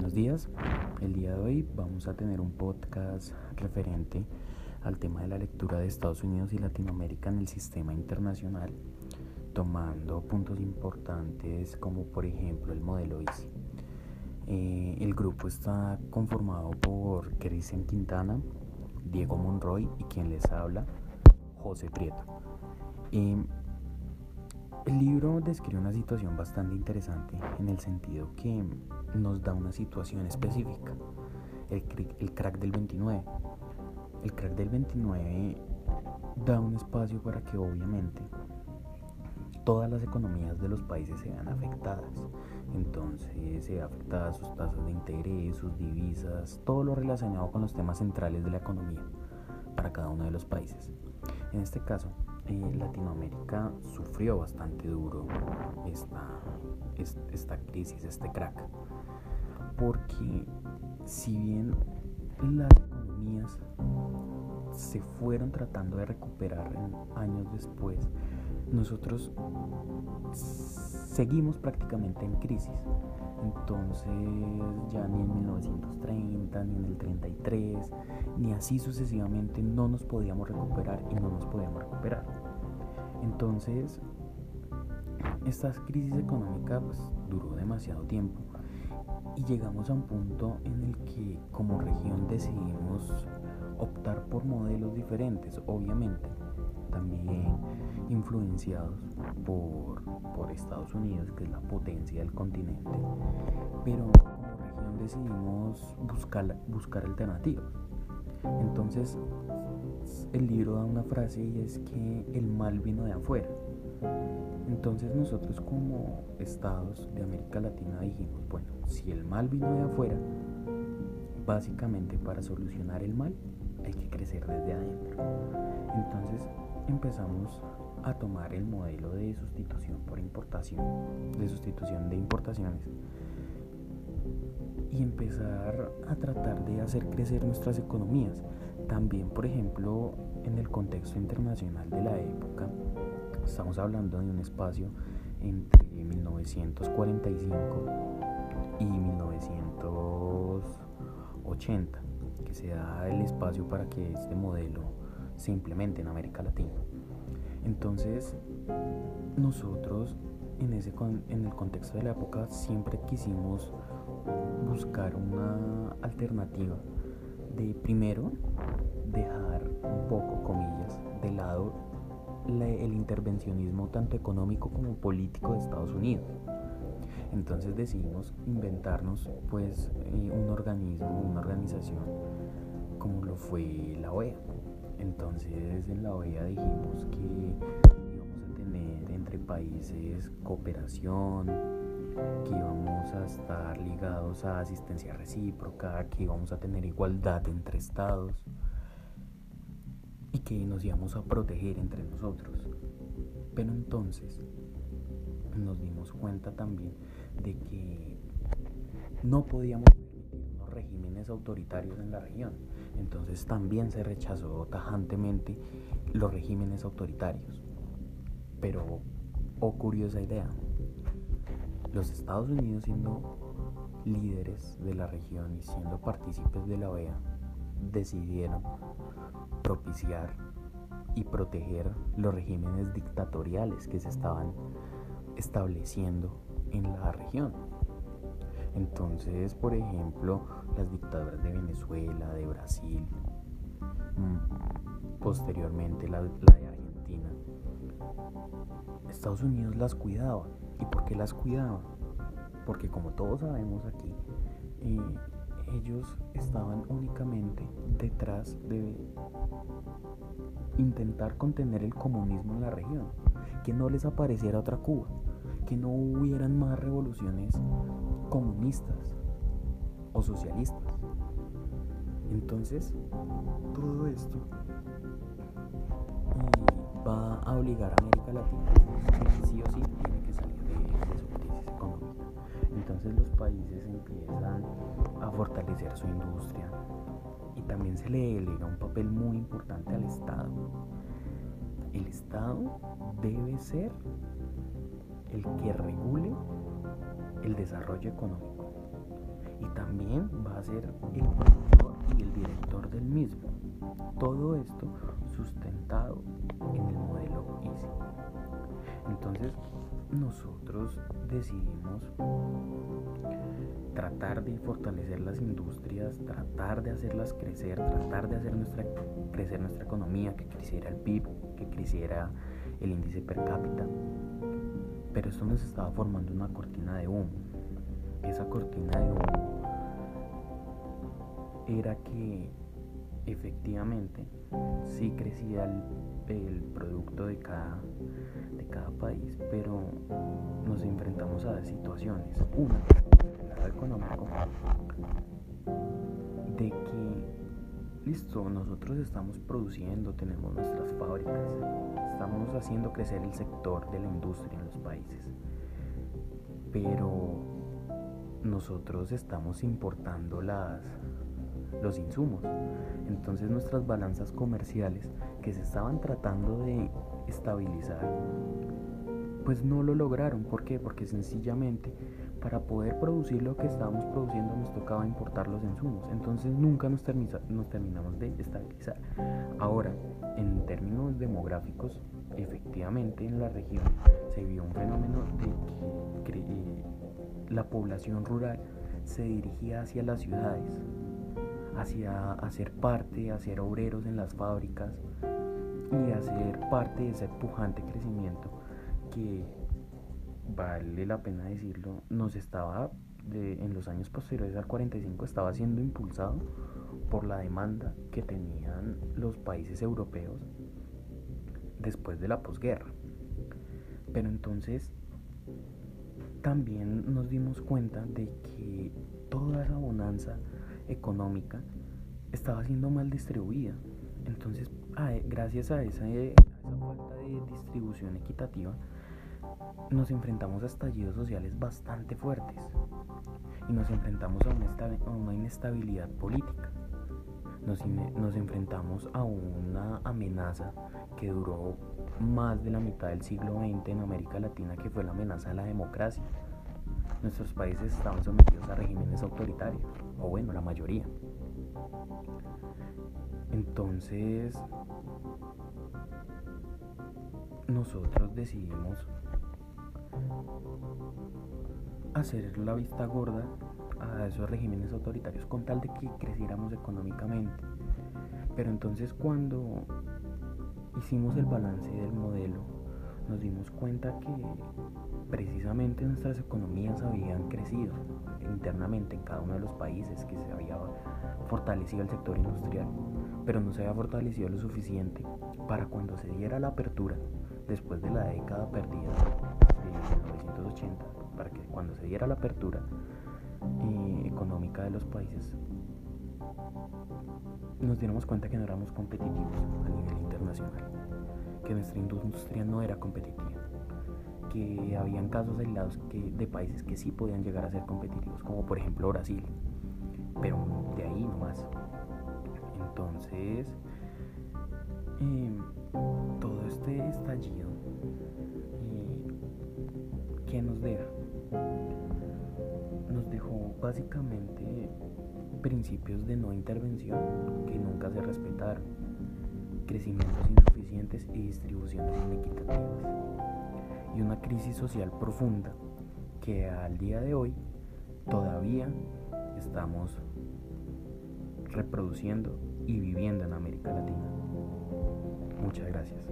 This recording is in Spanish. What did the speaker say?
Buenos días, el día de hoy vamos a tener un podcast referente al tema de la lectura de Estados Unidos y Latinoamérica en el sistema internacional, tomando puntos importantes como por ejemplo el modelo ICI. Eh, el grupo está conformado por Cristian Quintana, Diego Monroy y quien les habla, José Prieto. Eh, el libro describe una situación bastante interesante en el sentido que nos da una situación específica, el, el crack del 29. El crack del 29 da un espacio para que obviamente todas las economías de los países se vean afectadas. Entonces se ve afectadas sus tasas de interés, sus divisas, todo lo relacionado con los temas centrales de la economía para cada uno de los países. En este caso, eh, Latinoamérica sufrió bastante duro esta, esta crisis, este crack. Porque si bien las economías se fueron tratando de recuperar años después, nosotros seguimos prácticamente en crisis. Entonces ya ni en 1930, ni en el 33, ni así sucesivamente no nos podíamos recuperar y no nos podíamos recuperar. Entonces, esta crisis económica pues, duró demasiado tiempo y llegamos a un punto en el que como región decidimos optar por modelos diferentes, obviamente, también influenciados por, por Estados Unidos, que es la potencia del continente, pero como región decidimos buscar, buscar alternativas. Entonces, el libro da una frase y es que el mal vino de afuera. Entonces nosotros como estados de América Latina dijimos, bueno, si el mal vino de afuera, básicamente para solucionar el mal hay que crecer desde adentro. Entonces empezamos a tomar el modelo de sustitución por importación, de sustitución de importaciones y empezar a tratar de hacer crecer nuestras economías. También, por ejemplo, en el contexto internacional de la época, estamos hablando de un espacio entre 1945 y 1980, que se da el espacio para que este modelo se implemente en América Latina. Entonces, nosotros en, ese, en el contexto de la época siempre quisimos buscar una alternativa de primero dejar un poco, comillas, de lado el intervencionismo tanto económico como político de Estados Unidos. Entonces decidimos inventarnos pues eh, un organismo, una organización como lo fue la OEA. Entonces en la OEA dijimos que íbamos a tener entre países cooperación, que íbamos a estar ligados a asistencia recíproca, que íbamos a tener igualdad entre estados y que nos íbamos a proteger entre nosotros. Pero entonces nos dimos cuenta también de que no podíamos regímenes autoritarios en la región. Entonces también se rechazó tajantemente los regímenes autoritarios. Pero, oh curiosa idea, los Estados Unidos siendo líderes de la región y siendo partícipes de la OEA, decidieron propiciar y proteger los regímenes dictatoriales que se estaban estableciendo en la región. Entonces, por ejemplo, las dictaduras de Venezuela, de Brasil, mm, posteriormente la, de Argentina, Estados Unidos las cuidaba. ¿Y por qué las cuidaba? Porque como todos sabemos aquí, eh, ellos estaban únicamente detrás de intentar contener el comunismo en la región, que no les apareciera otra Cuba, que no hubieran más revoluciones comunistas o socialistas. Entonces, todo esto eh, va a obligar a América Latina que sí o sí tiene que salir de, de su crisis económica. Entonces los países empiezan a fortalecer su industria y también se le delega un papel muy importante al Estado. El Estado debe ser el que regule el desarrollo económico y también va a ser el productor y el director del mismo. Todo esto sustentado en el modelo Easy. Entonces nosotros decidimos tratar de fortalecer las industrias, tratar de hacerlas crecer, tratar de hacer nuestra, crecer nuestra economía, que creciera el PIB, que creciera el índice per cápita. Pero esto nos estaba formando una cortina de humo. Esa cortina de humo era que efectivamente sí crecía el, producto de cada, de cada país, pero nos enfrentamos a situaciones. Una, el lado económico, de que, listo, nosotros estamos produciendo, tenemos nuestras fábricas, estamos haciendo crecer el sector de la industria en los países, pero nosotros estamos importando las los insumos. Entonces nuestras balanzas comerciales que se estaban tratando de estabilizar, pues no lo lograron. ¿Por qué? Porque sencillamente para poder producir lo que estábamos produciendo nos tocaba importar los insumos. Entonces nunca nos, nos terminamos de estabilizar. Ahora, en términos demográficos, efectivamente en la región se vio un fenómeno de que eh, la población rural se dirigía hacia las ciudades hacia hacer parte, hacer obreros en las fábricas y hacer parte de ese pujante crecimiento que vale la pena decirlo, nos estaba en los años posteriores al 45 estaba siendo impulsado por la demanda que tenían los países europeos después de la posguerra. Pero entonces también nos dimos cuenta de que toda esa bonanza económica estaba siendo mal distribuida. Entonces, gracias a esa, falta de distribución equitativa, nos enfrentamos a estallidos sociales bastante fuertes y nos enfrentamos a una, inestabilidad política. Nos, nos, enfrentamos a una amenaza que duró más de la mitad del siglo XX en América Latina, que fue la amenaza de la democracia. Nuestros países estaban sometidos a regímenes autoritarios o bueno, la mayoría. Entonces, nosotros decidimos hacer la vista gorda a esos regímenes autoritarios con tal de que creciéramos económicamente. Pero entonces cuando hicimos el balance del modelo, nos dimos cuenta que precisamente nuestras economías habían crecido internamente en cada uno de los países, que se había fortalecido el sector industrial, pero no se había fortalecido lo suficiente para cuando se diera la apertura, después de la década perdida 1980, para que cuando se diera la apertura eh, económica de los países, nos diéramos cuenta que no éramos competitivos a nivel internacional, que nuestra industria no era competitiva que habían casos aislados que, de países que sí podían llegar a ser competitivos, como por ejemplo Brasil, pero de ahí nomás. Entonces, em, todo este estallido, nos? Nos dejó básicamente principios de no intervención que nunca se respetaron, crecimientos insuficientes y distribuciones inequitativas y una crisis social profunda que al día de hoy todavía estamos reproduciendo y viviendo en América Latina. Muchas gracias.